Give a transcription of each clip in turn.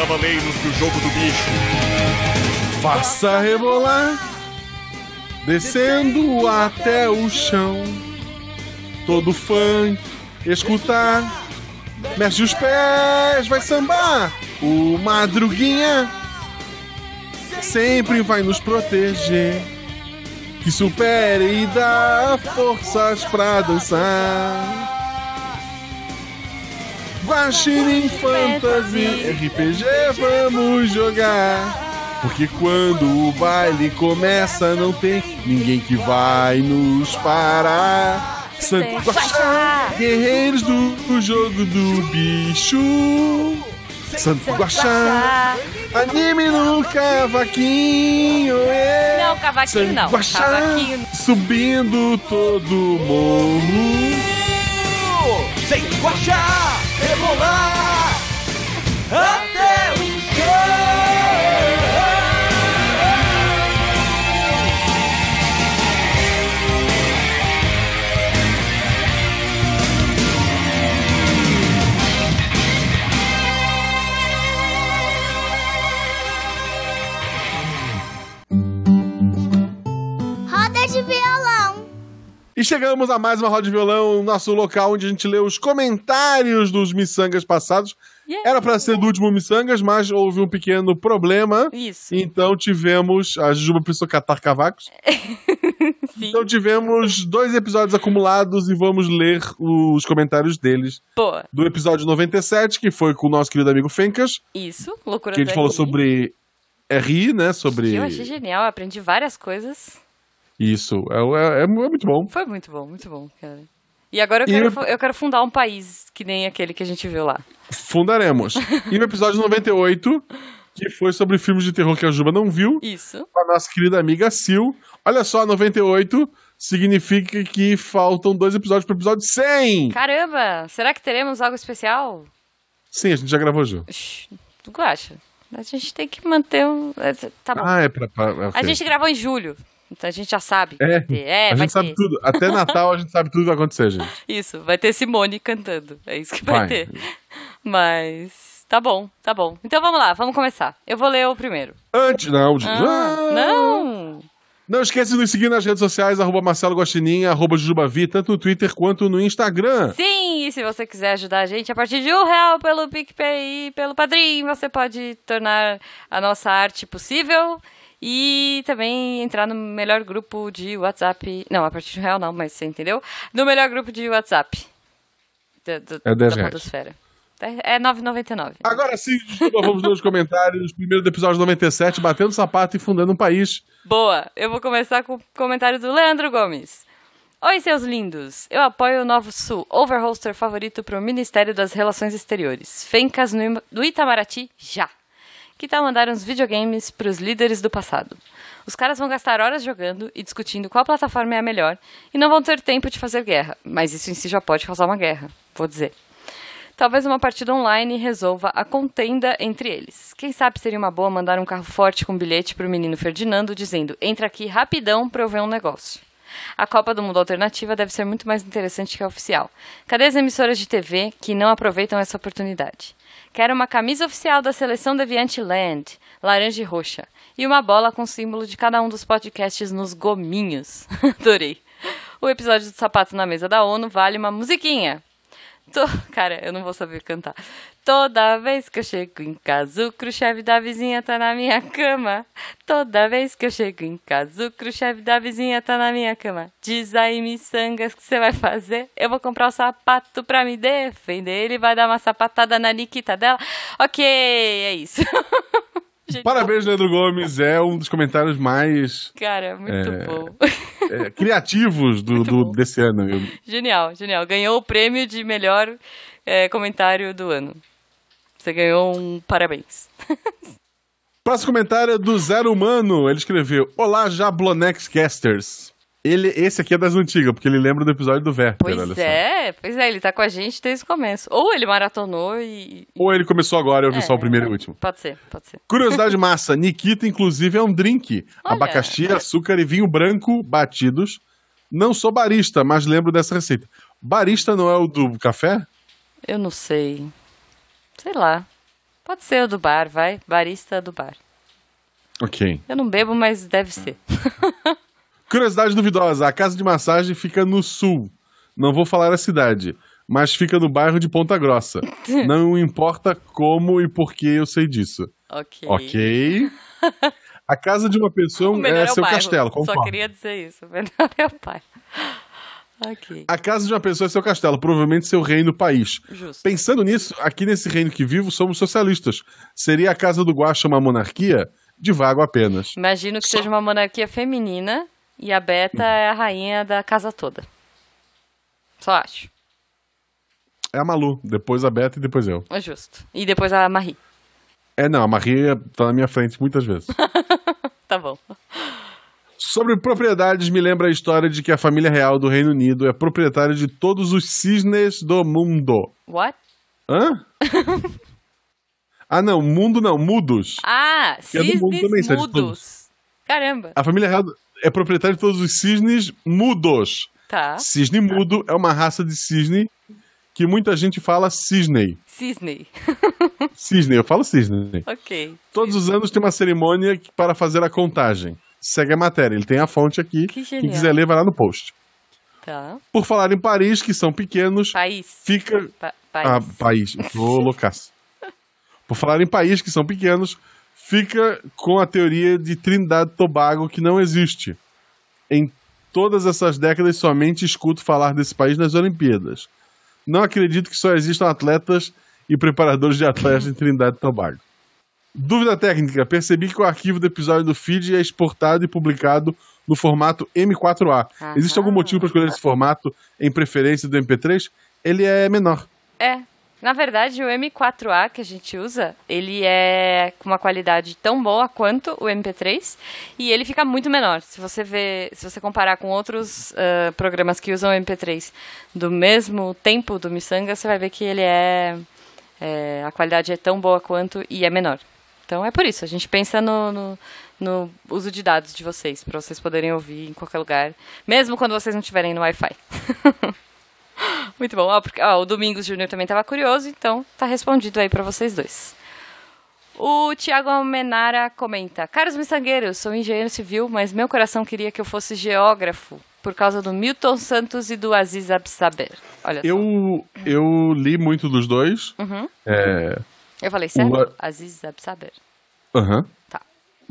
Cavaleiros do Jogo do Bicho. Faça rebolar, descendo até o chão. Todo fã escutar, mexe os pés, vai sambar. O Madruguinha sempre vai nos proteger. Que supere e dá forças pra dançar. Guaxinim Fantasy RPG vamos jogar. Porque quando o baile começa, não tem ninguém que vai nos parar. Santo Guaxá, guerreiros do, do jogo do bicho. Santo Guaxá, anime no cavaquinho. é. Não, cavaquinho Santo não. Guaxá, Cavaquinho. subindo todo morro. Sem guachar, chegamos a mais uma roda de violão, nosso local onde a gente lê os comentários dos miçangas passados. Yeah. Era pra ser do último miçangas, mas houve um pequeno problema. Isso. Então tivemos. A Jujuba precisou catar cavacos. Sim. Então tivemos dois episódios acumulados e vamos ler os comentários deles. Boa. Do episódio 97, que foi com o nosso querido amigo Fencas, Isso. Loucura que a gente do falou sobre RI, né? Sobre. Que eu achei genial. Aprendi várias coisas. Isso. É, é- é muito bom. Foi muito bom, muito bom, cara. E agora eu E quero, fu- eu quero fundar um país que nem aquele que a gente viu lá. Fundaremos. E no episódio 98, que foi sobre filmes de terror que a Juba não viu, Isso. com a nossa querida amiga Sil. Olha só, 98 significa que faltam dois episódios pro episódio 100. Caramba! Será que teremos algo especial? Sim, a gente já gravou. Shhh, Tu acha? A gente tem que manter um. é, Tá bom. Ah, é pra. pra é, A gente gravou em julho. Então a gente já sabe. É. É, a gente sabe ter. tudo. Até Natal a gente sabe tudo que vai acontecer, gente. Isso, vai ter Simone cantando. É isso que vai, Vai. ter. Mas. Tá bom, tá bom. Então vamos lá, vamos começar. Eu vou ler o primeiro. Antes, não. de- Ah, Ah! não! Não esqueça de nos seguir nas redes sociais, arroba Marcelo Guaxinim, arroba Jujubavi, tanto no Twitter quanto no Instagram. Sim, e se você quiser ajudar a gente a partir de um real pelo PicPay e pelo Padrim, você pode tornar a nossa arte possível e também entrar no melhor grupo de WhatsApp. Não, a partir de um real não, mas você entendeu? No melhor grupo de WhatsApp. Da, do- É 10 da reais. Podosfera. É é 9,99. Agora sim, Juba, vamos ler os comentários. Primeiro do episódio 97, Batendo Sapato e Fundando um País. Boa! Eu vou começar com o comentário do Leandro Gomes. Oi, seus lindos! Eu apoio o Novo Sul, overholster favorito para o Ministério das Relações Exteriores. Fencas no, Im- do Itamaraty, já! Que tal mandar uns videogames para os líderes do passado? Os caras vão gastar horas jogando e discutindo qual plataforma é a melhor e não vão ter tempo de fazer guerra, mas isso em si já pode causar uma guerra, vou dizer. Talvez uma partida online resolva a contenda entre eles. Quem sabe seria uma boa mandar um carro forte com bilhete pro menino Ferdinando dizendo: entra aqui rapidão pra eu ver um negócio. A Copa do Mundo Alternativa deve ser muito mais interessante que a oficial. Cadê as emissoras de TV que não aproveitam essa oportunidade? Quero uma camisa oficial da seleção Deviante Land, laranja e roxa, e uma bola com o símbolo de cada um dos podcasts nos gominhos. Adorei. O episódio do sapato na mesa da ONU vale uma musiquinha. To- Cara, eu não vou saber cantar. Toda vez que eu chego em casa, o Khrushchev da vizinha tá na minha cama. Toda vez que eu chego em casa, o Khrushchev da vizinha tá na minha cama. Diz aí, miçangas, o que você vai fazer? Eu vou comprar o sapato pra me defender. Ele vai dar uma sapatada na Nikita dela. Ok, é isso. Gente, Parabéns, Leandro Gomes. É um dos comentários mais Cara, muito É. bom. É, criativos do, do- desse ano. Eu- Genial, genial. Ganhou o prêmio de melhor é, comentário do ano. Você ganhou um parabéns. Próximo comentário é do Zero Humano. Ele escreveu: Olá, Jablonex Casters. Ele, esse aqui é das antigas, porque ele lembra do episódio do Werther. Pois é, pois é, ele tá com a gente desde o começo. Ou ele maratonou e. Ou ele começou agora, eu vi É. só o primeiro e o último. Pode ser, pode ser. Curiosidade massa: Nikita, inclusive, é um drink. Olha. Abacaxi, açúcar e vinho branco batidos. Não sou barista, mas lembro dessa receita. Barista não é o do café? Eu não sei. Sei lá. Pode ser o do bar, vai. Barista do bar. Ok. Eu não bebo, mas deve ser. Curiosidade duvidosa: a casa de massagem fica no sul. Não vou falar a cidade, mas fica no bairro de Ponta Grossa. Não importa como e por que eu sei disso. Ok. Ok. A casa de uma pessoa é é seu bairro. castelo, Só concordo. queria dizer isso. O melhor é o pai. Ok. A casa de uma pessoa é seu castelo, provavelmente seu reino país. Justo. Pensando nisso, aqui nesse reino que vivo, somos socialistas. Seria a casa do Guaxa uma monarquia? Divago apenas. Imagino que Só- seja uma monarquia feminina e a Beta é a rainha da casa toda. Só acho. É a Malu, depois a Beta e depois eu. É justo. E depois a Marie. É, não, a Maria tá na minha frente muitas vezes. Tá bom. Sobre propriedades, me lembra a história de que a família real do Reino Unido é proprietária de todos os cisnes do mundo. What? Hã? ah, não, mundo não, mudos. Ah, é do mundo cisnes também, mudos. Caramba. A família real é proprietária de todos os cisnes mudos. Tá. Cisne mudo é uma raça de cisne que muita gente fala cisne. Cisne. Cisne, eu falo cisne. ok. Todos os anos tem uma cerimônia para fazer a contagem. Segue a matéria, ele tem a fonte aqui. Que Quem genial. quiser ler, vai lá no post. Tá. Por falar em Paris, que são pequenos, País. fica. Pa Ah, país. país. Ô, loucaço. Por falar em país que são pequenos, fica com a teoria de Trindade Tobago que não existe. Em todas essas décadas, somente escuto falar desse país nas Olimpíadas. Não acredito que só existam atletas e preparadores de atletas em Trindade e Tobago. Dúvida técnica: percebi que o arquivo do episódio do feed é exportado e publicado no formato M4A. Existe algum Aham. motivo para escolher esse formato em preferência do MP3? Ele é menor. É. Na verdade, o M4A que a gente usa, ele é com uma qualidade tão boa quanto o MP3 e ele fica muito menor. Se você ver, se você comparar com outros ah, programas que usam o MP3 do mesmo tempo do Missanga, você vai ver que ele é, é, a qualidade é tão boa quanto e é menor. Então é por isso, a gente pensa no, no, no uso de dados de vocês, para vocês poderem ouvir em qualquer lugar, mesmo quando vocês não estiverem no Wi-Fi. Muito bom. Ó, porque, ó, o Domingos Júnior também estava curioso, então tá respondido aí para vocês dois. O Tiago Almenara comenta: Caros miçangueiros, sou engenheiro civil, mas meu coração queria que eu fosse geógrafo por causa do Milton Santos e do Aziz Absaber. Olha, só. Eu, eu li muito dos dois. Uhum. É, eu falei certo? o- Aziz Absaber. aham. Tá.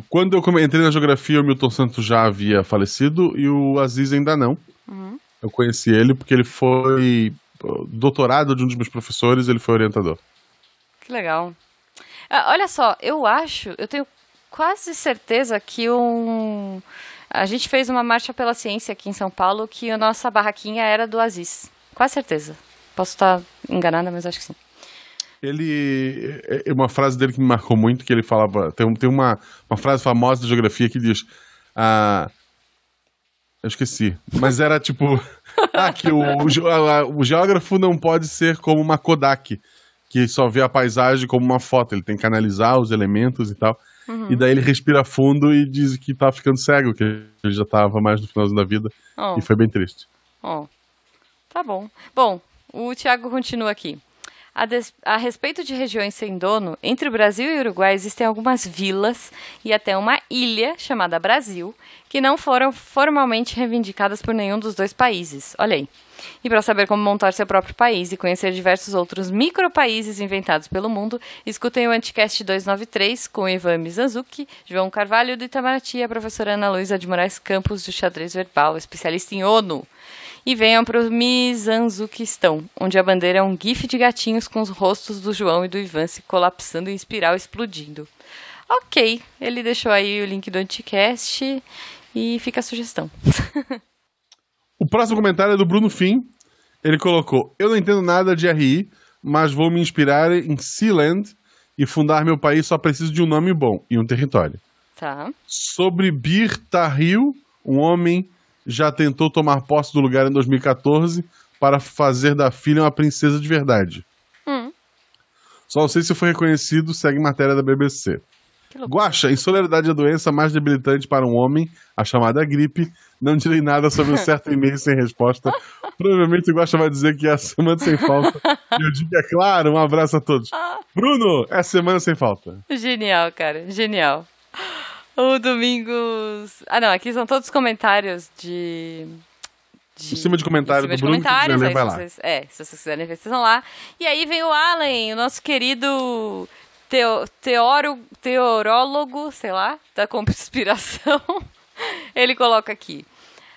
Quando eu entrei na geografia, o Milton Santos já havia falecido e o Aziz ainda não. Uhum. Eu conheci ele porque ele foi doutorado de um dos meus professores, ele foi orientador. Que legal. Ah, olha só, eu acho, eu tenho quase certeza que um. A gente fez uma marcha pela ciência aqui em São Paulo que a nossa barraquinha era do Aziz. Quase certeza. Posso estar enganada, mas acho que sim. Ele. é- é Uma frase dele que me marcou muito, que ele falava. Tem, tem uma, uma frase famosa da geografia que diz. Ah, eu esqueci. Mas era tipo. ah, que o, o, o geógrafo não pode ser como uma Kodak, que só vê a paisagem como uma foto. Ele tem que analisar os elementos e tal. E daí ele respira fundo e diz que tá ficando cego, que ele já tava mais no finalzinho da vida. Oh. E foi bem triste. Ó, tá bom. Bom, o Tiago continua aqui. A, des- a respeito de regiões sem dono, entre o Brasil e o Uruguai existem algumas vilas e até uma ilha chamada Brasil, que não foram formalmente reivindicadas por nenhum dos dois países. Olha aí. E para saber como montar seu próprio país e conhecer diversos outros micropaíses inventados pelo mundo, escutem o Anticast 293 com Ivan Mizanzuki, João Carvalho do Itamaraty e a professora Ana Luísa de Moraes Campos do Xadrez Verbal, especialista em ONU. E venham para o Mizanzuquistão, onde a bandeira é um gif de gatinhos com os rostos do João e do Ivan se colapsando em espiral explodindo. Ok, ele deixou aí o link do Anticast e fica a sugestão. O próximo comentário é do Bruno Fim. Ele colocou: Eu não entendo nada de RI, mas vou me inspirar em Sealand e fundar meu país só preciso de um nome bom e um território. Tá. Sobre Bir Tahil, um homem já tentou tomar posse do lugar em 2014 para fazer da filha uma princesa de verdade. Hum. Só não sei se foi reconhecido, segue matéria da BBC. Guaxa, insolidariedade é a doença mais debilitante para um homem, a chamada gripe. Não direi nada sobre um certo e-mail sem resposta. Provavelmente o Guaxa vai dizer que é a semana sem falta. E eu digo, é claro, um abraço a todos. Bruno, é a semana sem falta. Genial, cara. Genial. O Domingos. Ah, não, aqui são todos comentários de. Em cima de comentário em cima do de Bruno, comentários, vai lá. vocês- é, se vocês quiserem ver, vocês vão lá. E aí vem o Allen, o nosso querido teo, teoro, teorólogo, sei lá, da conspiração. Ele coloca aqui.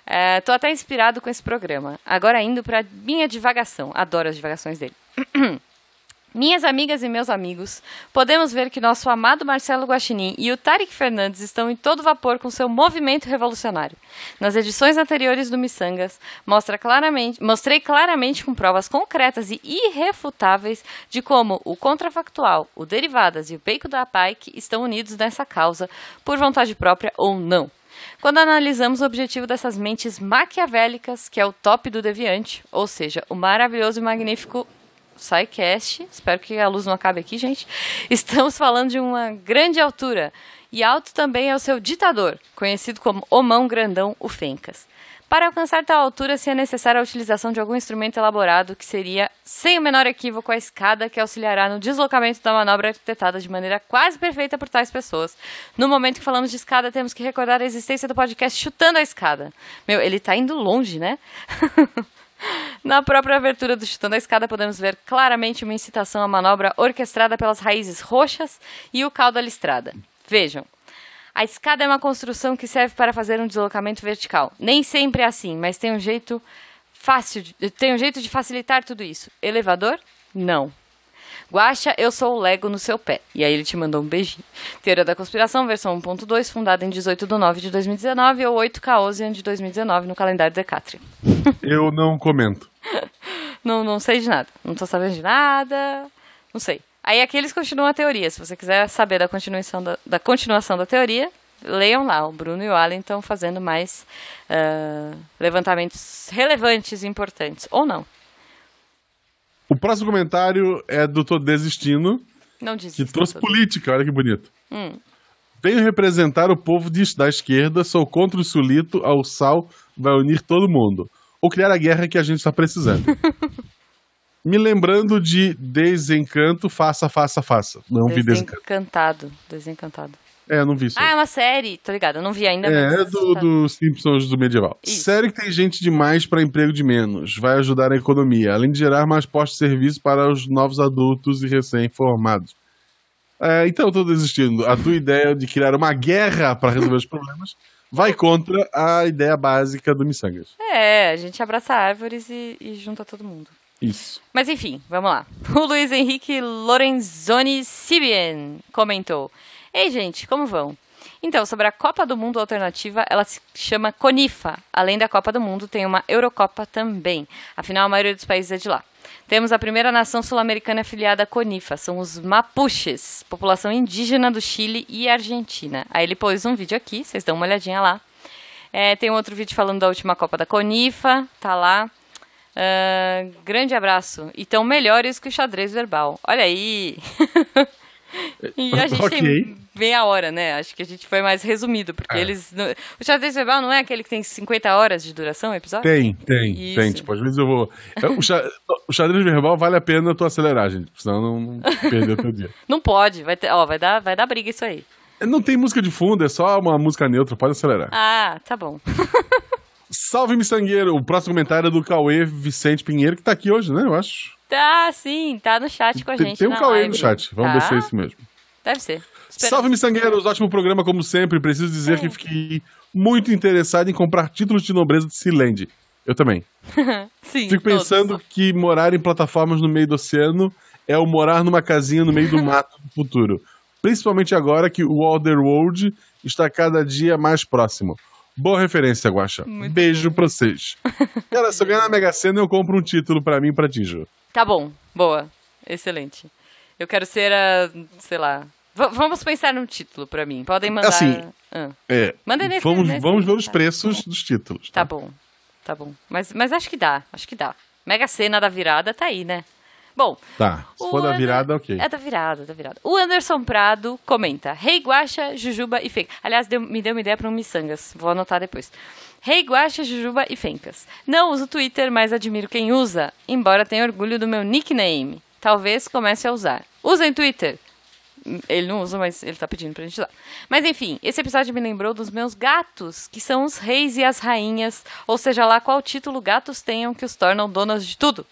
É, tô até inspirado com esse programa. Agora indo pra minha divagação. Adoro as divagações dele. Minhas amigas e meus amigos, podemos ver que nosso amado Marcelo Guaxinim e o Tarek Fernandes estão em todo vapor com seu movimento revolucionário. Nas edições anteriores do Missangas, mostra claramente, mostrei claramente com provas concretas e irrefutáveis de como o contrafactual, o Derivadas e o Bacon da Pike estão unidos nessa causa, por vontade própria ou não. Quando analisamos o objetivo dessas mentes maquiavélicas, que é o top do deviante, ou seja, o maravilhoso e magnífico SciCast, espero que a luz não acabe aqui, gente. Estamos falando de uma grande altura. E alto também é o seu ditador, conhecido como o mão grandão, o Fencas. Para alcançar tal altura, se é necessária a utilização de algum instrumento elaborado, que seria, sem o menor equívoco, a escada que auxiliará no deslocamento da manobra arquitetada de maneira quase perfeita por tais pessoas. No momento que falamos de escada, temos que recordar a existência do podcast Chutando a Escada. Meu, ele tá indo longe, né? Na própria abertura do Chutando a Escada, podemos ver claramente uma incitação à manobra orquestrada pelas raízes roxas e o caldo da listrada. Vejam, a escada é uma construção que serve para fazer um deslocamento vertical. Nem sempre é assim, mas tem um jeito fácil, de, tem um jeito de facilitar tudo isso. Elevador? Não. Guaxa, eu sou o Lego no seu pé. E aí ele te mandou um beijinho. Teoria da Conspiração, versão 1.2, fundada em 18 de 9 de 2019 ou 8 Caosian de 2019 no calendário Decatria. Eu não comento. Não, não sei de nada. Não tô sabendo de nada. Não sei. Aí aqui eles continuam a teoria. Se você quiser saber da continuação da, da continuação da teoria, leiam lá. O Bruno e o Allen estão fazendo mais ah, levantamentos relevantes e importantes. Ou não. O próximo comentário é do Tô Desistindo, Não diz que trouxe política, olha que bonito. Hum. Venho representar o povo de- da esquerda, sou contra o sulito, ao sal vai unir todo mundo. Ou criar a guerra que a gente está precisando. Me lembrando de Desencanto, faça, faça, faça. Não vi Desencanto. Desencantado. Desencantado. É, não vi isso. Ah, é uma série. Tô ligado. Eu não vi ainda. É, mas é do, tá. do Simpsons do medieval. Isso. Sério que tem gente demais para emprego de menos. Vai ajudar a economia, além de gerar mais postos de serviço para os novos adultos e recém-formados. É, então eu tô desistindo. A tua ideia de criar uma guerra para resolver os problemas vai contra a ideia básica do Missangas. É, a gente abraça árvores e, e junta todo mundo. Isso. Mas enfim, vamos lá. O Luiz Henrique Lorenzoni Sibien comentou: Ei, gente, como vão? Então, sobre a Copa do Mundo Alternativa, ela se chama CONIFA. Além da Copa do Mundo, tem uma Eurocopa também. Afinal, a maioria dos países é de lá. Temos a primeira nação sul-americana afiliada à CONIFA, são os Mapuches, população indígena do Chile e Argentina. Aí ele pôs um vídeo aqui, vocês dão uma olhadinha lá. É, tem outro vídeo falando da última Copa da CONIFA, tá lá. Ah, grande abraço. E tão melhores que o xadrez verbal. Olha aí! e a gente Ok. tem meia hora, né? Acho que a gente foi mais resumido, porque É. eles. O xadrez verbal não é aquele que tem 50 horas de duração o episódio? Tem, tem, Isso. tem. Tipo, às vezes eu vou. É, o xadrez verbal vale a pena tu acelerar, gente. Senão não, não perder o teu dia. Não pode, vai ter, ó, vai dar, vai dar briga isso aí. Não tem música de fundo, é só uma música neutra, pode acelerar. Ah, tá bom. Salve, miçangueiro! O próximo comentário é do Cauê Vicente Pinheiro, que tá aqui hoje, né? Eu acho. Tá, sim, tá no chat com a Tem, gente. tem um Cauê live. no chat. Vamos Tá? ver se é isso mesmo. Deve ser. Espera- Salve, miçangueiros! Ótimo programa, como sempre. Preciso dizer que fiquei muito interessado em comprar títulos de nobreza de Sealand. Eu também. Sim, Fico todos. pensando que morar em plataformas no meio do oceano é o morar numa casinha no meio do mato no futuro. Principalmente agora que o World está cada dia mais próximo. Boa referência, Guaxa. Muito Beijo pra vocês. Cara, se eu ganhar na Mega Sena, eu compro um título pra mim e pra ti, Ju. Tá bom, boa. Excelente. Eu quero ser a. sei lá. V- vamos pensar num título pra mim. Podem mandar. Assim, Ah, É, Manda nesse- vamos, nesse- vamos ver os tá. preços dos títulos. tá bom. Tá bom. Mas, mas acho que dá, acho que dá. Mega Sena da virada tá aí, né? Bom, Tá. Se for da virada, ok. É da virada, da virada. O Anderson Prado comenta: Rei Guaxa, Jujuba e Fencas. Aliás, deu- me deu uma ideia para um Missangas. Vou anotar depois. Rei Guaxa, Jujuba e Fencas. Não uso Twitter, mas admiro quem usa, embora tenha orgulho do meu nickname. Talvez comece a usar. Usem Twitter. Ele não usa, mas ele tá pedindo pra gente usar. Mas enfim, esse episódio me lembrou dos meus gatos, que são os reis e as rainhas, ou seja lá qual título gatos tenham que os tornam donos de tudo.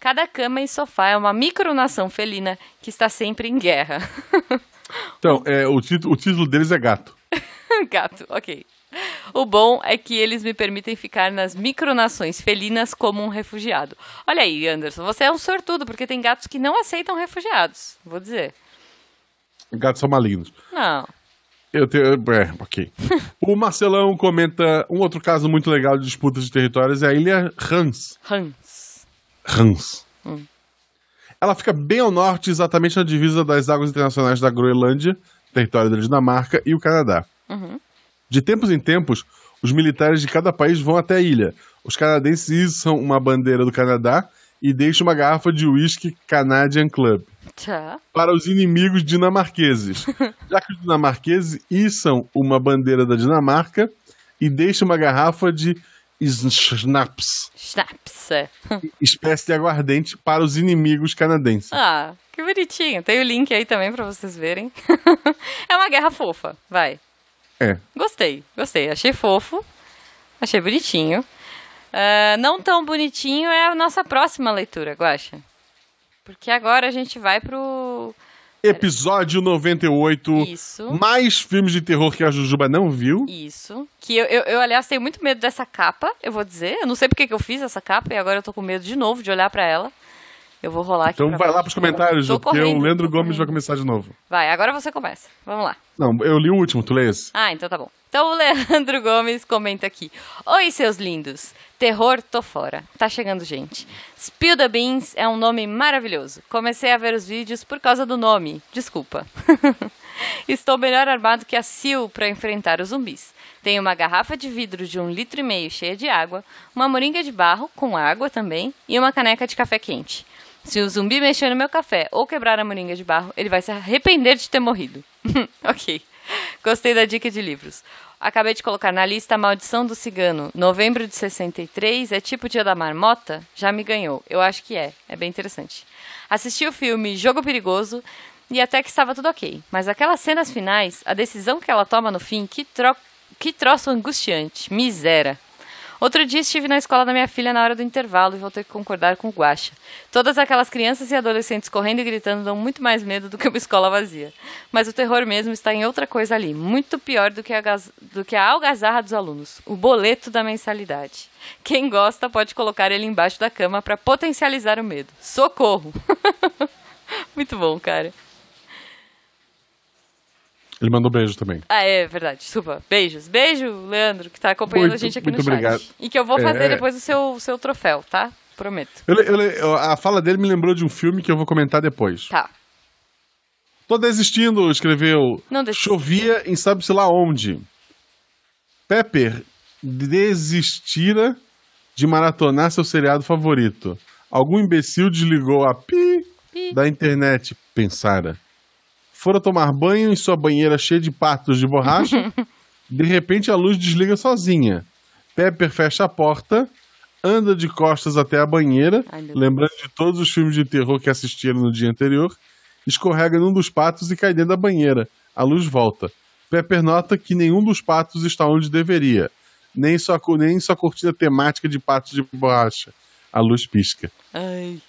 Cada cama e sofá é uma micronação felina que está sempre em guerra. Então, é, o, título, o título deles é gato. Gato, ok. O bom é que eles me permitem ficar nas micronações felinas como um refugiado. Olha aí, Anderson, você é um sortudo, porque tem gatos que não aceitam refugiados. Vou dizer. Gatos são malignos. Não. Eu tenho. É, ok. o Marcelão comenta um outro caso muito legal de disputas de territórios é a ilha Hans. Hans. Hans. Ela fica bem ao norte, exatamente na divisa das águas internacionais da Groenlândia, território da Dinamarca, e o Canadá. De tempos em tempos, os militares de cada país vão até a ilha. Os canadenses içam uma bandeira do Canadá e deixam uma garrafa de whisky Canadian Club Tá. para os inimigos dinamarqueses. Já que os dinamarqueses içam uma bandeira da Dinamarca e deixam uma garrafa de Schnaps. é. espécie de aguardente, para os inimigos canadenses. Ah, que bonitinho. Tem o link aí também pra vocês verem. é uma guerra fofa, vai. É. Gostei, gostei. Achei fofo. Achei bonitinho. Ah, não tão bonitinho é a nossa próxima leitura, Guaxa. Porque agora a gente vai pro. Episódio 98. Isso. Mais filmes de terror que a Jujuba não viu. Isso. Que eu, eu, eu, aliás, tenho muito medo dessa capa, eu vou dizer. Eu não sei porque que eu fiz essa capa e agora eu tô com medo de novo de olhar pra ela. Eu vou rolar aqui. Então vai lá pros comentários, Ju, porque o Leandro Gomes vai começar de novo. Vai, agora você começa. Vamos lá. Não, eu li o último, tu lê esse. Ah, então tá bom. Então o Leandro Gomes comenta aqui. Oi, seus lindos. Terror, tô fora. Tá chegando gente. Spill the Beans é um nome maravilhoso. Comecei a ver os vídeos por causa do nome. Desculpa. Estou melhor armado que a Sil para enfrentar os zumbis. Tenho uma garrafa de vidro de um litro e meio cheia de água, uma moringa de barro com água também e uma caneca de café quente. Se o zumbi mexer no meu café ou quebrar a moringa de barro, ele vai se arrepender de ter morrido. ok. Gostei da dica de livros. Acabei de colocar na lista A Maldição do Cigano. Novembro de 63 é tipo Dia da Marmota? Já me ganhou. Eu acho que é. É bem interessante. Assisti o filme Jogo Perigoso e até que estava tudo ok. Mas aquelas cenas finais, a decisão que ela toma no fim, que, tro que troço angustiante. Miséria. Outro dia estive na escola da minha filha na hora do intervalo e vou ter que concordar com o Guaxa. Todas aquelas crianças e adolescentes correndo e gritando dão muito mais medo do que uma escola vazia. Mas o terror mesmo está em outra coisa ali, muito pior do que a, do que a algazarra dos alunos, o boleto da mensalidade. Quem gosta pode colocar ele embaixo da cama para potencializar o medo. Socorro! muito bom, cara. Ele mandou beijo também. Ah, é verdade, desculpa. Beijos. Beijo, Leandro, que tá acompanhando Muito- a gente aqui no chat. obrigado. E que eu vou fazer É. depois o seu, o seu troféu, tá? Prometo. Eu eu a fala dele me lembrou de um filme que eu vou comentar depois. Tá. Tô desistindo, escreveu. Não desista. Chovia em sabe-se lá onde. Pepper desistira de maratonar seu seriado favorito. Algum imbecil desligou a pi, Pi. da internet, pensara. Fora tomar banho em sua banheira cheia de patos de borracha. de repente a luz desliga sozinha. Pepper fecha a porta, anda de costas até a banheira, Ai, meu Deus. lembrando de todos os filmes de terror que assistiram no dia anterior, escorrega num dos patos e cai dentro da banheira. A luz volta. Pepper nota que nenhum dos patos está onde deveria, nem sua, nem sua cortina temática de patos de borracha. A luz pisca. Ai.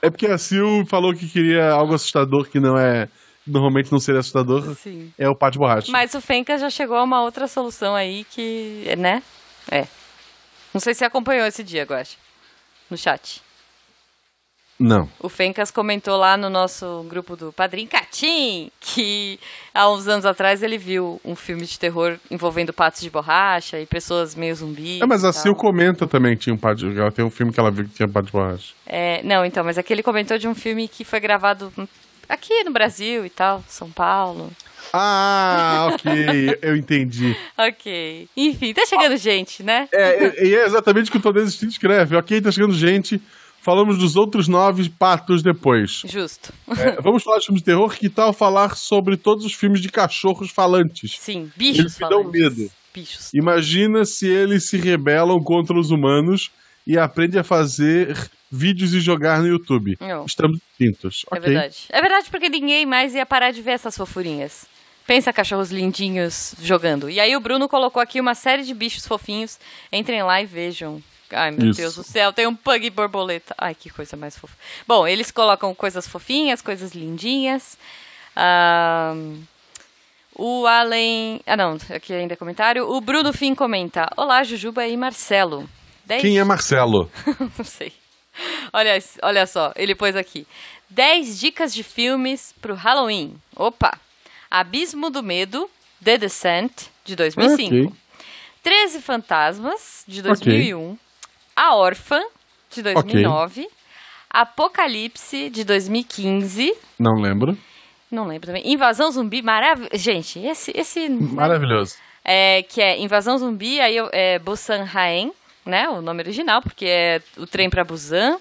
É porque a Sil falou que queria algo assustador que não é. Normalmente não seria assustador. Sim. É o pato de borracha. Mas o Fencas já chegou a uma outra solução aí que. né? É. Não sei se acompanhou esse dia, Guaxa. No chat. Não. O Fencas comentou lá no nosso grupo do Padrim Catim que há uns anos atrás ele viu um filme de terror envolvendo patos de borracha e pessoas meio zumbis. É, mas a. Sil comenta também que tinha um pato de Ela tem um filme que ela viu que tinha pato de borracha. É, não, então, mas aqui ele comentou de um filme que foi gravado aqui no Brasil e tal, São Paulo. Ah, ok. eu entendi. Ok. Enfim, tá chegando gente, né? É, e- e é exatamente o que o Desistindo escreve. Ok, tá chegando gente. falamos dos outros nove patos depois. Justo. É, vamos falar de filmes de terror. Que tal falar sobre todos os filmes de cachorros falantes? Sim, bichos Eles me dão medo. Bichos. Imagina se eles se rebelam contra os humanos e aprendem a fazer vídeos e jogar no YouTube. Não. Estamos distintos. É ok. verdade. É verdade porque ninguém mais ia parar de ver essas fofurinhas. Pensa cachorros lindinhos jogando. E aí o Bruno colocou aqui uma série de bichos fofinhos. Entrem lá e vejam. Ai, meu Isso. Deus do céu, tem um pug borboleta. Ai, que coisa mais fofa. Bom, eles colocam coisas fofinhas, coisas lindinhas. O Allen. Ah, não, aqui ainda é comentário. O Bruno Fim comenta: Olá, Jujuba e Marcelo. Dez Quem é Marcelo? não sei. Olha, olha só, ele pôs aqui. 10 dicas de filmes pro Halloween. Opa! Abismo do Medo, The Descent, de 2005. Ok. 13 Fantasmas, de 2001. A Órfã, de 2009. Apocalipse, de 2015. Não lembro. Não lembro também. Invasão Zumbi, maravilhoso. Gente, esse... esse Maravilhoso. é, que é Invasão Zumbi, aí eu- é Busan Haen, né? O nome original, porque é o trem pra Busan.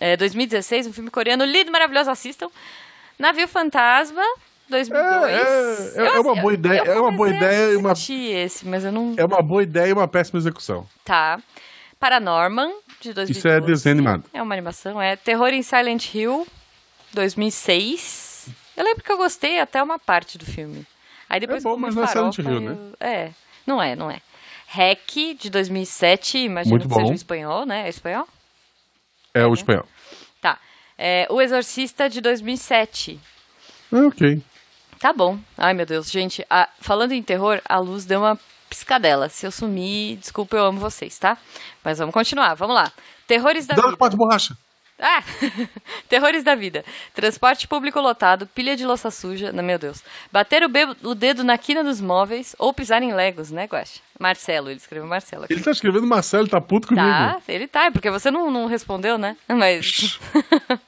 É 2016, um filme coreano lindo, maravilhoso, assistam. Navio Fantasma, 2002. É, é, é Eu- uma boa ideia, eu é uma boa ideia e uma- esse, mas eu não... É uma boa ideia e uma péssima execução. Tá. Paranorman, de 2012. Isso é desenho animado. É uma animação, é. Terror em Silent Hill, 2006. Eu lembro que eu gostei até uma parte do filme. Aí depois É bom, mas não é Silent Hill, eu- É, não é, não é. Hack, de 2007, imagino Muito que seja bom. em espanhol, né? É espanhol? É o espanhol. Tá. É, o Exorcista, de 2007. É, ok. Tá bom. Ai, meu Deus. Gente, a- falando em terror, a luz deu uma piscadela. Se eu sumir, desculpa, eu amo vocês, tá? Mas vamos continuar, vamos lá. Terrores da Dá vida. uma de borracha. Ah! Terrores da vida. Transporte público lotado, pilha de louça suja, não, meu Deus. Bater o, o dedo na quina dos móveis ou pisar em legos, né, Guaxa? Marcelo, ele escreveu Marcelo aqui. Ele tá escrevendo Marcelo, tá puto comigo. Tá, ele tá, porque você não, não respondeu, né? Mas.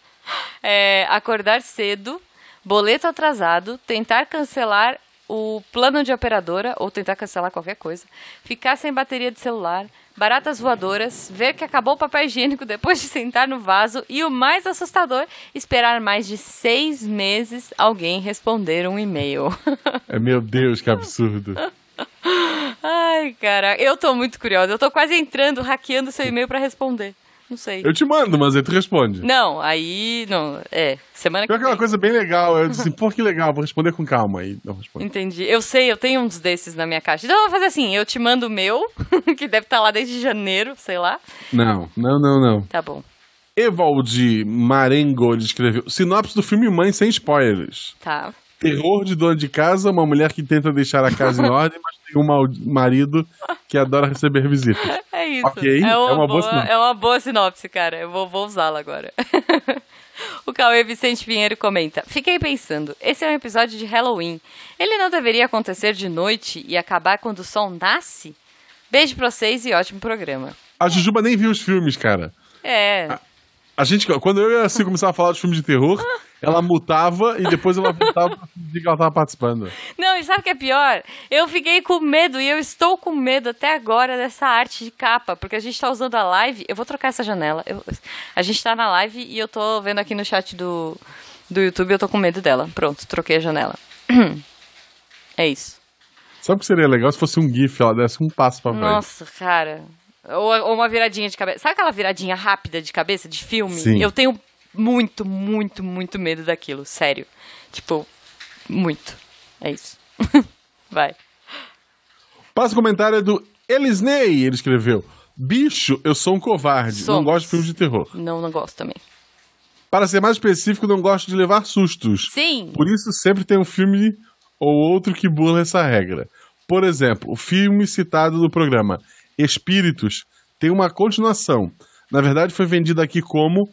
É, acordar cedo, boleto atrasado, tentar cancelar o plano de operadora ou tentar cancelar qualquer coisa, ficar sem bateria de celular, baratas voadoras, ver que acabou o papel higiênico depois de sentar no vaso e o mais assustador, esperar mais de seis meses alguém responder um e-mail. É meu Deus, que absurdo. Ai, cara, eu tô muito curiosa. Eu tô quase entrando, hackeando seu e-mail pra responder. Não sei. Eu te mando, mas aí tu responde. Não, aí. Não, é. Semana que Pior que é uma vem. coisa bem legal. Eu disse assim, pô, que legal, vou responder com calma. Aí não responde. Entendi. Eu sei, eu tenho uns desses na minha caixa. Então eu vou fazer assim: eu te mando o meu, que deve estar lá desde janeiro, sei lá. Não, não, não, não. Tá bom. Evald Marengo escreveu sinopse do filme Mãe sem spoilers. Tá. Terror de dona de casa, uma mulher que tenta deixar a casa em ordem, mas tem um marido que adora receber visitas. É isso. Ok, é, uma é uma boa boa, sinopse. é uma boa sinopse, cara. Eu vou, vou usá-la agora. o Cauê Vicente Pinheiro comenta: Fiquei pensando, esse é um episódio de Halloween. Ele não deveria acontecer de noite e acabar quando o sol nasce? Beijo pra vocês e ótimo programa. A Jujuba nem viu os filmes, cara. É. A gente, quando eu e a começava a falar dos filmes de terror, ela mutava e depois ela voltava pra fingir que ela tava participando. Não, e sabe o que é pior? Eu fiquei com medo e eu estou com medo até agora dessa arte de capa, porque a gente tá usando a live. Eu vou trocar essa janela. Eu- a gente tá na live e eu tô vendo aqui no chat do, do YouTube, eu tô com medo dela. Pronto, troquei a janela. É isso. Sabe o que seria legal se fosse um GIF, ela desse um passo pra frente? Nossa, cara. Ou, ou uma viradinha de cabeça. Sabe aquela viradinha rápida de cabeça, de filme? Sim. Eu tenho muito, muito, muito medo daquilo. Sério. Tipo, muito. É isso. Vai. Passa o comentário do Elisney, ele escreveu. Bicho, eu sou um covarde, não Somos. gosto de filmes de terror. Não, não gosto também. Para ser mais específico, não gosto de levar sustos. Sim. Por isso sempre tem um filme ou outro que burla essa regra. Por exemplo, o filme citado no programa, Espíritos, tem uma continuação. Na verdade, foi vendido aqui como,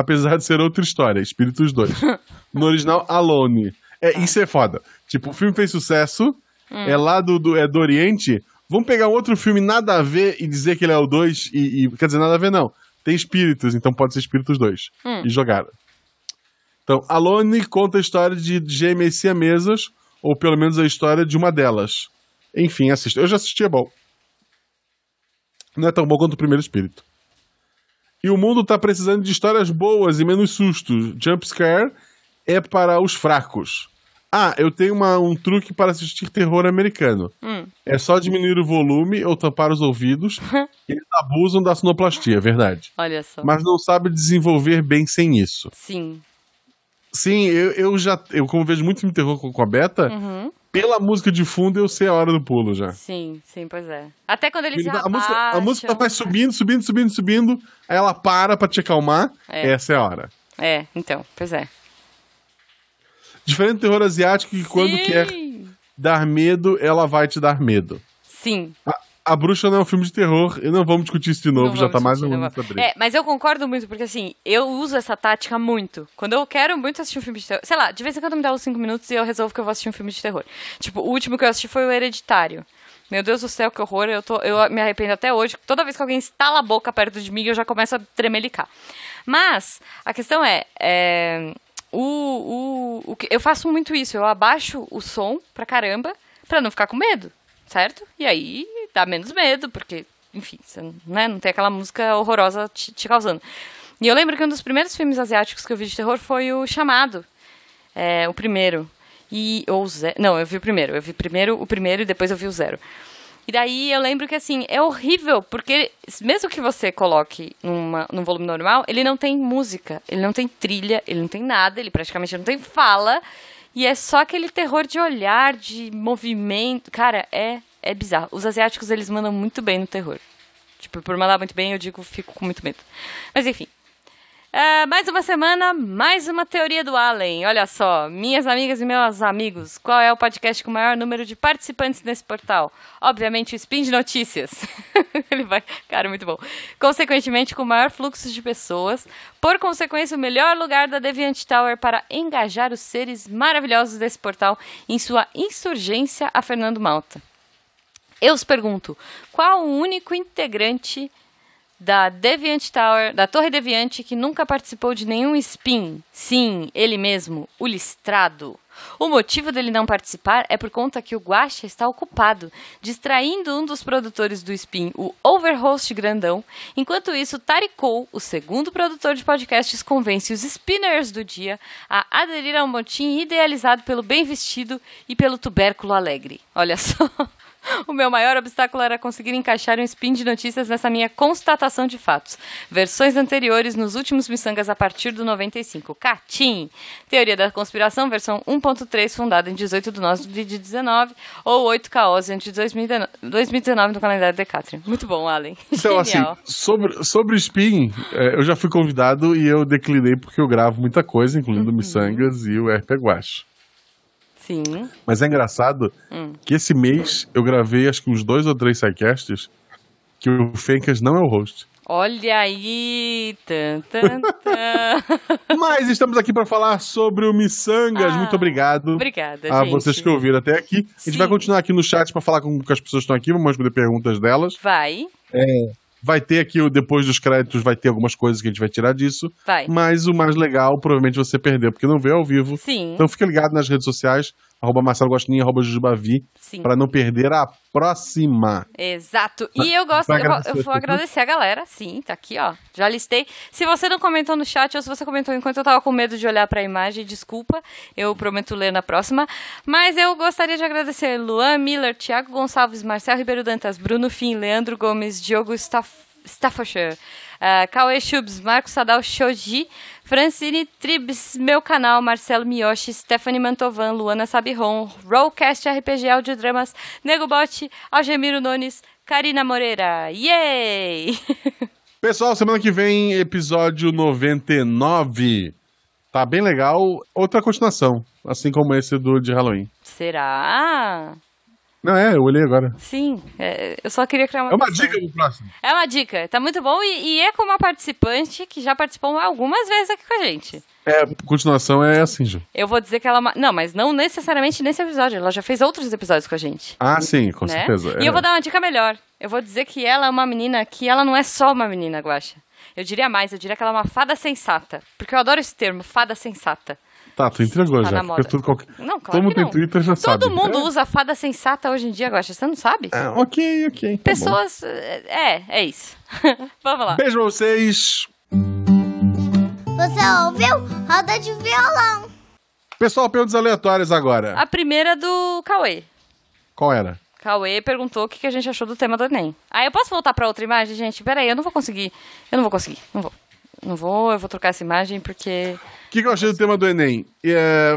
apesar de ser outra história, Espíritos 2. No original, Alone. É, isso é foda. Tipo, o filme fez sucesso, é lá do, do, é do Oriente. Vamos pegar um outro filme nada a ver e dizer que ele é o 2 e, e- Quer dizer, nada a ver, não. Tem Espíritos, então pode ser Espíritos 2. E jogaram. Então, Alone conta a história de gêmeas siamesas, ou pelo menos a história de uma delas. Enfim, assista. Eu já assisti, é bom. Não é tão bom quanto o primeiro espírito. E o mundo tá precisando de histórias boas e menos sustos. Jump scare é para os fracos. Ah, eu tenho uma- um truque para assistir terror americano. Hum. É só diminuir o volume ou tampar os ouvidos. Eles abusam da sonoplastia, é verdade. Olha só. Mas não sabe desenvolver bem sem isso. Sim. Sim, eu, eu já. Eu, como vejo muito filme terror com, com a Beta, Uhum. Pela música de fundo eu sei a hora do pulo já. Sim, sim, pois é. Até quando eles a, música, a música vai subindo, subindo, subindo, subindo. Aí ela para pra te acalmar. É. Essa é a hora. É, então, pois é. Diferente do terror asiático que quando Sim. quer dar medo, ela vai te dar medo. Sim. A Bruxa não é um filme de terror e não vamos discutir isso de novo, Não já tá mais um ano. É, mas eu concordo muito, porque assim, eu uso essa tática muito. Quando eu quero muito assistir um filme de terror. Sei lá, de vez em quando me dá uns 5 minutos e eu resolvo que eu vou assistir um filme de terror. Tipo, o último que eu assisti foi o Hereditário. Meu Deus do céu, que horror. Eu, tô, eu me arrependo até hoje. Toda vez que alguém estala a boca perto de mim, eu já começo a tremelicar. Mas, a questão é. é, o, o, o que- eu faço muito isso. Eu abaixo o som pra caramba pra não ficar com medo, certo? E aí dá menos medo, porque, enfim, você né, não tem aquela música horrorosa te, te causando. E eu lembro que um dos primeiros filmes asiáticos que eu vi de terror foi o Chamado. É, o primeiro. E, ou zero. Não, eu vi o primeiro. Eu vi primeiro o primeiro e depois eu vi o zero. E daí eu lembro que assim, é horrível, porque mesmo que você coloque numa, num volume normal, ele não tem música, ele não tem trilha, ele não tem nada, ele praticamente não tem fala. E é só aquele terror de olhar, de movimento. Cara, é, é bizarro. Os asiáticos, eles mandam muito bem no terror. Tipo, por mandar muito bem, eu digo, fico com muito medo. Mas enfim. É, mais uma semana, mais uma teoria do Allen. Olha só, minhas amigas e meus amigos, qual é o podcast com o maior número de participantes nesse portal? Obviamente, o Spin de Notícias. Ele vai, cara, muito bom. Consequentemente, com o maior fluxo de pessoas. Por consequência, o melhor lugar da Deviant Tower para engajar os seres maravilhosos desse portal em sua insurgência a Fernando Malta. Eu os pergunto, qual o único integrante da Deviant Tower, da Torre Deviante, que nunca participou de nenhum spin. Sim, ele mesmo, o listrado. O motivo dele não participar é por conta que o Guaxa está ocupado, distraindo um dos produtores do spin, o Overhost Grandão. Enquanto isso, Taricou, o segundo produtor de podcasts, convence os spinners do dia a aderir ao motim idealizado pelo bem vestido e pelo tubérculo alegre. Olha só. O meu maior obstáculo era conseguir encaixar um spin de notícias nessa minha constatação de fatos. Versões anteriores nos últimos miçangas a partir do 95. Catim! Teoria da conspiração, versão 1.3, fundada em 18 de 9 de 19, ou 8 caos entre 2019 2019 no calendário Decatrium. Muito bom, Allen. Então, assim, Genial. sobre, sobre o Spin, é, eu já fui convidado e eu declinei porque eu gravo muita coisa, Uhum. incluindo Missangas e o RP Guache. Sim. Mas é engraçado Hum. que esse mês eu gravei acho que uns dois ou três sidecasts que o Fencas não é o host. Olha aí! Tan, tan, tan. Mas estamos aqui para falar sobre o Missangas. Ah, Muito obrigado. Obrigada, a gente. vocês que ouviram até aqui. A gente Sim. vai continuar aqui no chat para falar com, com as pessoas que estão aqui, vamos responder perguntas delas. Vai, Vai ter aqui, o- depois dos créditos, vai ter algumas coisas que a gente vai tirar disso. vai. Mas o mais legal, provavelmente você perdeu, porque não vê ao vivo. Sim, Então fica ligado nas redes sociais, arroba Marcelo Gostinho, arroba Jujubavi, para não perder a próxima. Exato. E eu gosto, eu, vou- agradecer eu vou agradecer a galera, sim, tá aqui, ó. Já listei. Se você não comentou no chat ou se você comentou enquanto eu tava com medo de olhar pra imagem, desculpa. Eu prometo ler na próxima. Mas eu gostaria de agradecer Luan Miller, Thiago Gonçalves, Marcel Ribeiro Dantas, Bruno Fim, Leandro Gomes, Diogo Staff, Staffordshire, uh, Cauê Chubs, Marcos Sadal Shoji, Francine Tribes, meu canal, Marcelo Miyoshi, Stephanie Mantovan, Luana Sabiron, Rollcast RPG Audiodramas, Nego Bot, Algemiro Nunes, Karina Moreira. Yay! Pessoal, semana que vem, episódio 99. Tá bem legal. Outra continuação, assim como esse do de Halloween. Será? Não, é, eu olhei agora. Sim, é, eu só queria criar uma É uma dica pro próximo. É uma dica, tá muito bom e, e é com uma participante que já participou algumas vezes aqui com a gente. É, continuação é assim, Ju. Eu vou dizer que ela é. Não, mas não necessariamente nesse episódio, ela já fez outros episódios com a gente. Ah, sim, com né? certeza. E é. eu vou dar uma dica melhor. Eu vou dizer que ela é uma menina que ela não é só uma menina, Guaxa. Eu diria mais, eu diria que ela é uma fada sensata. Porque eu adoro esse termo, fada sensata. Tá, tu entregou Tá já. Fica tudo qualquer... Não, claro Todo mundo que tem não. Twitter já sabe. Todo mundo É. usa fada sensata hoje em dia, Guaxa. Você não sabe? É, ok, ok. tá bom. Pessoas. É, é isso. Vamos lá. Beijo pra vocês. Você ouviu? Roda de violão. Pessoal, perguntas aleatórias agora. A primeira do Cauê. Qual era? Cauê perguntou o que que a gente achou do tema do Enem. Ah, eu posso voltar pra outra imagem, gente? Peraí, eu não vou conseguir. Eu não vou conseguir. Não vou. Não vou, eu vou trocar essa imagem porque. O que, que eu achei do tema do Enem? É,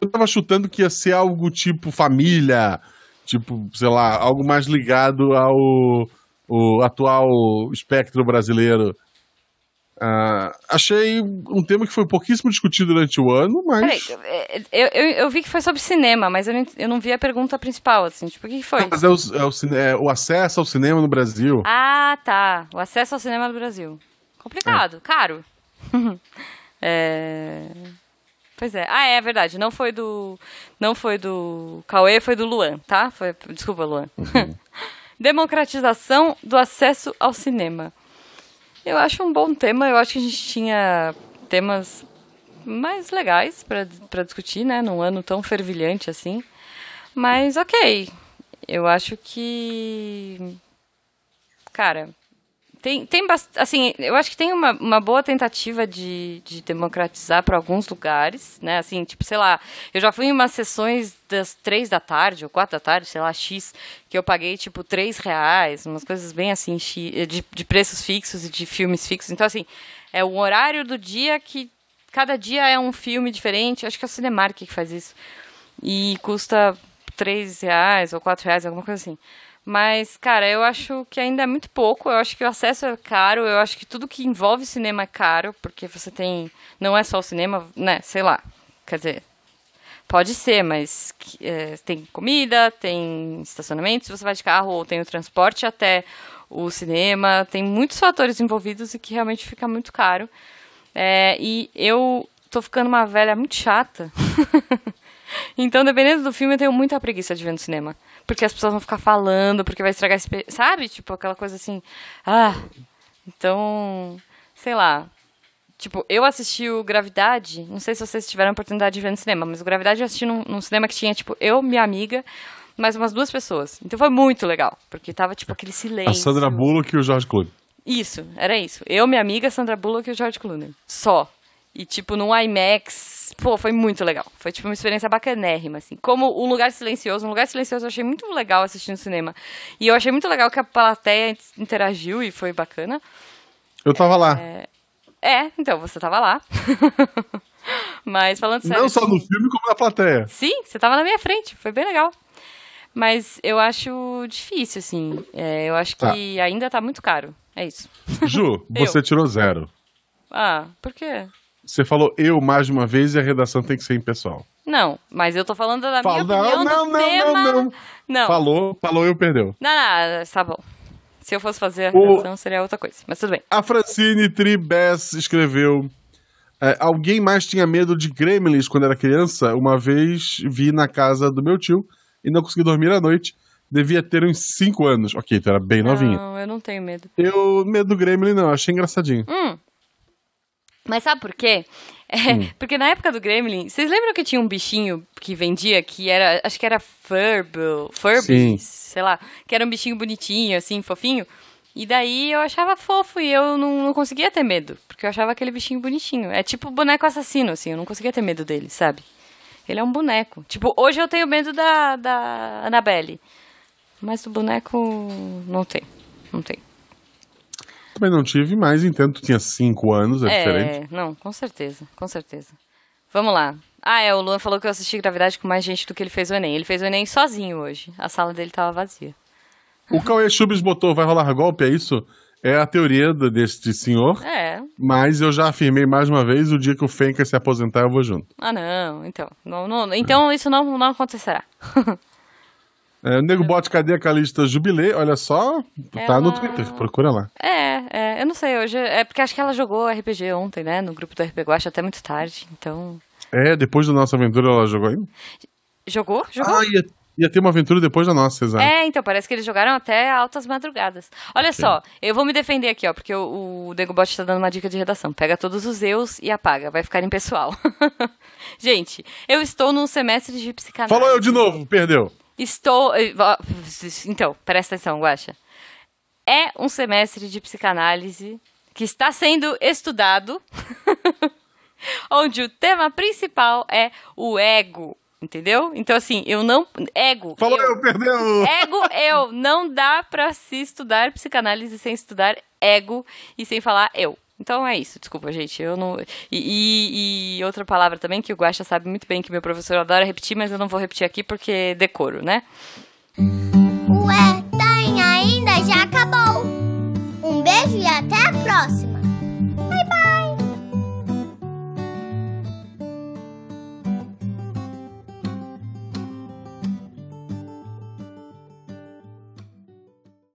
eu tava chutando que ia ser algo tipo família, tipo, sei lá, algo mais ligado ao o atual espectro brasileiro. Ah, achei um tema que foi pouquíssimo discutido durante o ano, Peraí, mas. eu, eu, eu vi que foi sobre cinema, mas eu não, eu não vi a pergunta principal, assim. Tipo, o que que foi? Mas é o, é o é o acesso ao cinema no Brasil. Ah, tá. O acesso ao cinema do Brasil. Complicado, caro. É, Pois é. Ah, é verdade. Não foi do. Não foi do Cauê, foi do Luan, tá? Foi... Desculpa, Luan. Democratização do acesso ao cinema. Eu acho um bom tema. Eu acho que a gente tinha temas mais legais pra discutir, né? Num ano tão fervilhante assim. Mas ok. Eu acho que. Cara, tem, tem assim, eu acho que tem uma, uma boa tentativa de, de democratizar para alguns lugares, né? Assim, tipo, sei lá, eu já fui em umas sessões das três da tarde ou quatro da tarde, sei lá, X, que eu paguei, tipo, três reais, umas coisas bem assim, de, de preços fixos e de filmes fixos. Então, assim, é o horário do dia que cada dia é um filme diferente. Acho que é o Cinemark que faz isso. E custa três reais ou quatro reais, alguma coisa assim. Mas, cara, eu acho que ainda é muito pouco. Eu acho que o acesso é caro. Eu acho que tudo que envolve cinema é caro, porque você tem. Não é só o cinema, né? Sei lá. Quer dizer, pode ser, mas é, tem comida, tem estacionamento, se você vai de carro, ou tem o transporte até o cinema. Tem muitos fatores envolvidos e que realmente fica muito caro. É, e eu tô ficando uma velha muito chata. então, dependendo do filme, eu tenho muita preguiça de ver no cinema. Porque as pessoas vão ficar falando, porque vai estragar experiência. Sabe? Tipo, aquela coisa assim. Ah. Então. Sei lá. Tipo, eu assisti o Gravidade. Não sei se vocês tiveram a oportunidade de ver no cinema, mas o Gravidade eu assisti num, num cinema que tinha, tipo, eu, minha amiga, mais umas duas pessoas. Então foi muito legal. Porque tava, tipo, aquele silêncio. A Sandra Bullock e o George Clooney. Isso, era isso. Eu, minha amiga, Sandra Bullock e o George Clooney. Só. E, tipo, no IMAX, pô, foi muito legal. Foi, tipo, uma experiência bacanérrima, assim. Como um lugar silencioso. Um lugar silencioso eu achei muito legal assistir no cinema. E eu achei muito legal que a plateia interagiu e foi bacana. Eu tava lá. É, então, você tava lá. Mas, falando sério... Não só no filme, como na plateia. Sim, você tava na minha frente, foi bem legal. Mas eu acho difícil, assim. É, eu acho que ainda tá muito caro. É isso. Ju, você tirou zero. Ah, por quê? Você falou eu mais de uma vez e a redação tem que ser impessoal. Não, mas eu tô falando da Fala- minha opinião não, não, tema. não, não. Não. Falou, falou, eu perdeu. Não, não, tá bom. Se eu fosse fazer a O- redação, seria outra coisa. Mas tudo bem. A Francine Tribes escreveu. é, alguém mais tinha medo de gremlins quando era criança? Uma vez vi na casa do meu tio e não consegui dormir à noite. Devia ter uns 5 anos. Ok, tu era bem novinha. Não, eu não tenho medo. Eu, medo do gremlin, não, achei engraçadinho. Hum. Mas sabe por quê? É, Hum. Porque na época do Gremlin, vocês lembram que tinha um bichinho que vendia que era, acho que era Furble, Furby, Sim. sei lá, que era um bichinho bonitinho, assim, fofinho. E daí eu achava fofo e eu não, não conseguia ter medo, porque eu achava aquele bichinho bonitinho. É tipo boneco assassino, assim, eu não conseguia ter medo dele, sabe? Ele é um boneco. Tipo, hoje eu tenho medo da, da Annabelle, mas do boneco não tem, não tem. Também não tive, mas entendo tu tinha 5 anos, é, diferente. É, não, com certeza, com certeza. Vamos lá. Ah, é, o Luan falou que eu assisti Gravidade com mais gente do que ele fez o Enem. Ele fez o Enem sozinho hoje. A sala dele tava vazia. O Cauê Chubis botou vai rolar golpe, é isso? É a teoria do- deste senhor, É. mas eu já afirmei mais uma vez, o dia que o Fenka se aposentar eu vou junto. Ah, não. Então, não, não, então isso não, não acontecerá. É, Nego Bote, cadê a Calista Jubilê? Olha só, tá no Ela- Twitter, procura lá. É, é, eu não sei, hoje. É porque acho que ela jogou RPG ontem, né? No grupo do RP Guacha até muito tarde. Então. É, depois da nossa aventura ela jogou ainda? Jogou? Jogou? Ah, é Ia ter uma aventura depois da nossa, exato. É, então, parece que eles jogaram até altas madrugadas. Olha só, eu vou me defender aqui, ó, porque o, o Degobot tá dando uma dica de redação. Pega todos os eus e apaga, vai ficar impessoal. Gente, eu estou num semestre de psicanálise. Falou eu de novo, perdeu. Estou. eh, Então, presta atenção, Guaxa. É um semestre de psicanálise que está sendo estudado, onde o tema principal é o ego. Entendeu? Então, assim, eu não. Ego. Falou eu. eu, perdeu. Ego, eu. Não dá pra se estudar psicanálise sem estudar ego e sem falar eu. Então é isso, desculpa, gente. Eu não. E, e, e, outra palavra também que o Guaxa sabe muito bem que meu professor adora repetir, mas eu não vou repetir aqui porque é decoro, né? Ué, tá tem ainda, já acabou. Um beijo e até a próxima!